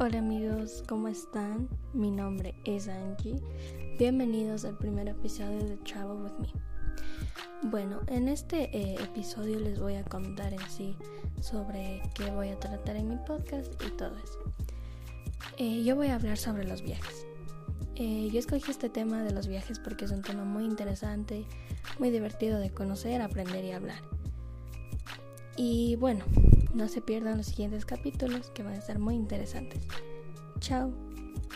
Hola amigos, ¿cómo están? Mi nombre es Angie. Bienvenidos al primer episodio de Travel with Me. Bueno, en este eh, episodio les voy a contar en sí sobre qué voy a tratar en mi podcast y todo eso. Eh, yo voy a hablar sobre los viajes. Eh, yo escogí este tema de los viajes porque es un tema muy interesante, muy divertido de conocer, aprender y hablar. Y bueno, no se pierdan los siguientes capítulos que van a ser muy interesantes. Chao.